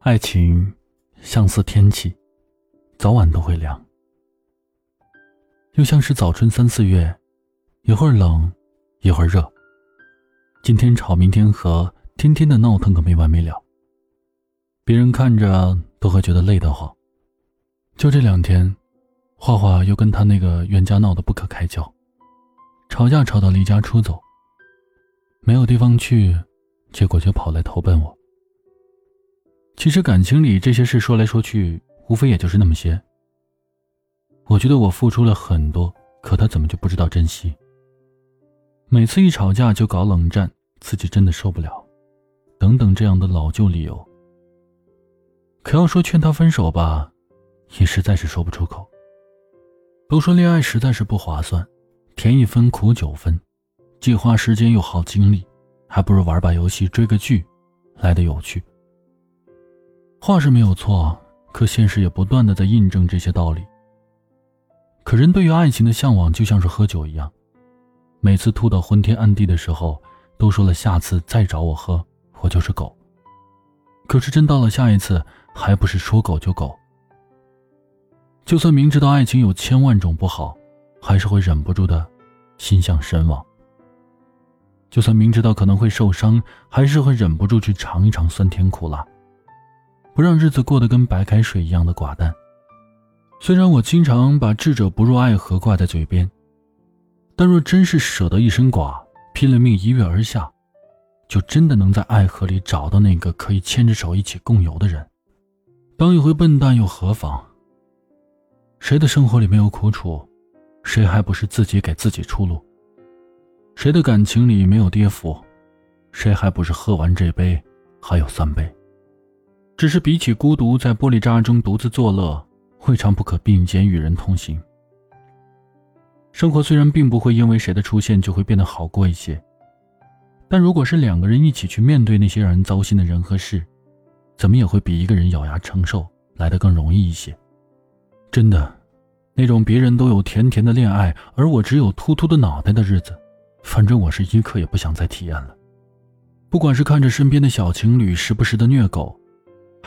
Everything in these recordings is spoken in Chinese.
爱情相似天气，早晚都会凉。又像是早春三四月，一会儿冷，一会儿热。今天吵，明天和，天天的闹腾个没完没了。别人看着都会觉得累得慌。就这两天，画画又跟他那个冤家闹得不可开交，吵架吵到离家出走。没有地方去，结果就跑来投奔我。其实感情里这些事说来说去，无非也就是那么些。我觉得我付出了很多，可他怎么就不知道珍惜？每次一吵架就搞冷战，自己真的受不了，等等这样的老旧理由。可要说劝他分手吧，也实在是说不出口。都说恋爱实在是不划算，甜一分苦九分，既花时间又耗精力，还不如玩把游戏追个剧来的有趣。话是没有错，可现实也不断的在印证这些道理。可人对于爱情的向往就像是喝酒一样，每次吐到昏天暗地的时候，都说了下次再找我喝，我就是狗。可是真到了下一次，还不是说狗就狗。就算明知道爱情有千万种不好，还是会忍不住的心向神往。就算明知道可能会受伤，还是会忍不住去尝一尝酸甜苦辣。不让日子过得跟白开水一样的寡淡。虽然我经常把“智者不入爱河”挂在嘴边，但若真是舍得一身寡，拼了命一跃而下，就真的能在爱河里找到那个可以牵着手一起共游的人。当一回笨蛋又何妨？谁的生活里没有苦楚？谁还不是自己给自己出路？谁的感情里没有跌伏？谁还不是喝完这杯还有三杯？只是比起孤独在玻璃渣中独自作乐，未尝不可并肩与人同行。生活虽然并不会因为谁的出现就会变得好过一些，但如果是两个人一起去面对那些让人糟心的人和事，怎么也会比一个人咬牙承受来得更容易一些。真的，那种别人都有甜甜的恋爱，而我只有秃秃的脑袋的日子，反正我是一刻也不想再体验了。不管是看着身边的小情侣时不时的虐狗。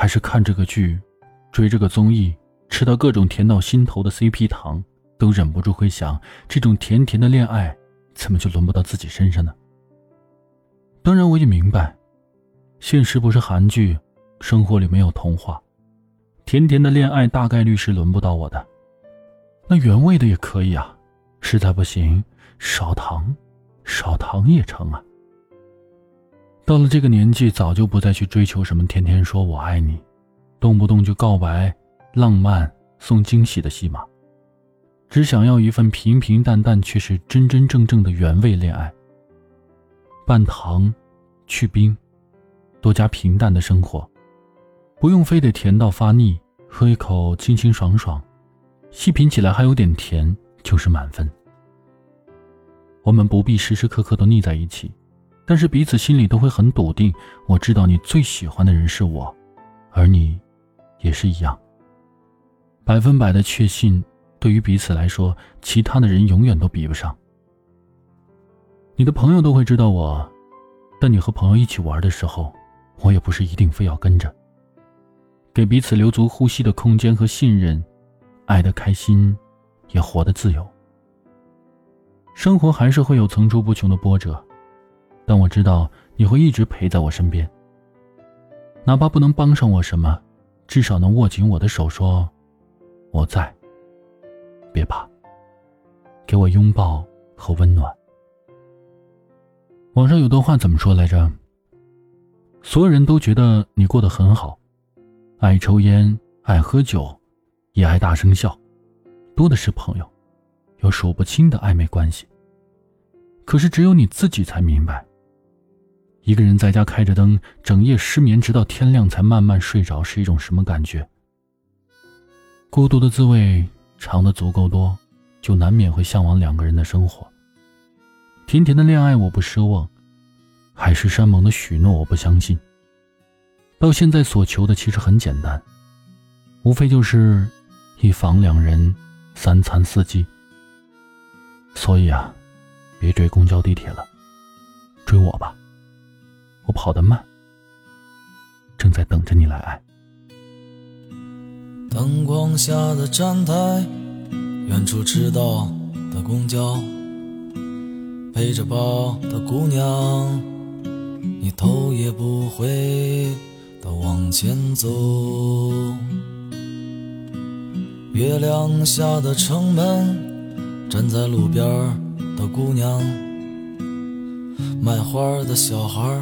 还是看这个剧，追这个综艺，吃到各种甜到心头的 CP 糖，都忍不住会想：这种甜甜的恋爱，怎么就轮不到自己身上呢？当然，我也明白，现实不是韩剧，生活里没有童话，甜甜的恋爱大概率是轮不到我的。那原味的也可以啊，实在不行，少糖，少糖也成啊。到了这个年纪，早就不再去追求什么天天说我爱你，动不动就告白、浪漫、送惊喜的戏码，只想要一份平平淡淡却是真真正正的原味恋爱。半糖，去冰，多加平淡的生活，不用非得甜到发腻，喝一口清清爽爽，细品起来还有点甜，就是满分。我们不必时时刻刻都腻在一起。但是彼此心里都会很笃定，我知道你最喜欢的人是我，而你，也是一样。百分百的确信，对于彼此来说，其他的人永远都比不上。你的朋友都会知道我，但你和朋友一起玩的时候，我也不是一定非要跟着。给彼此留足呼吸的空间和信任，爱的开心，也活得自由。生活还是会有层出不穷的波折。但我知道你会一直陪在我身边，哪怕不能帮上我什么，至少能握紧我的手，说：“我在。”别怕，给我拥抱和温暖。网上有段话怎么说来着？所有人都觉得你过得很好，爱抽烟，爱喝酒，也爱大声笑，多的是朋友，有数不清的暧昧关系。可是只有你自己才明白。一个人在家开着灯，整夜失眠，直到天亮才慢慢睡着，是一种什么感觉？孤独的滋味尝的足够多，就难免会向往两个人的生活。甜甜的恋爱我不奢望，海誓山盟的许诺我不相信。到现在所求的其实很简单，无非就是一房两人，三餐四季。所以啊，别追公交地铁了，追我吧。跑得慢，正在等着你来爱。灯光下的站台，远处迟到的公交，背着包的姑娘，你头也不回的往前走。月亮下的城门，站在路边的姑娘，卖花的小孩，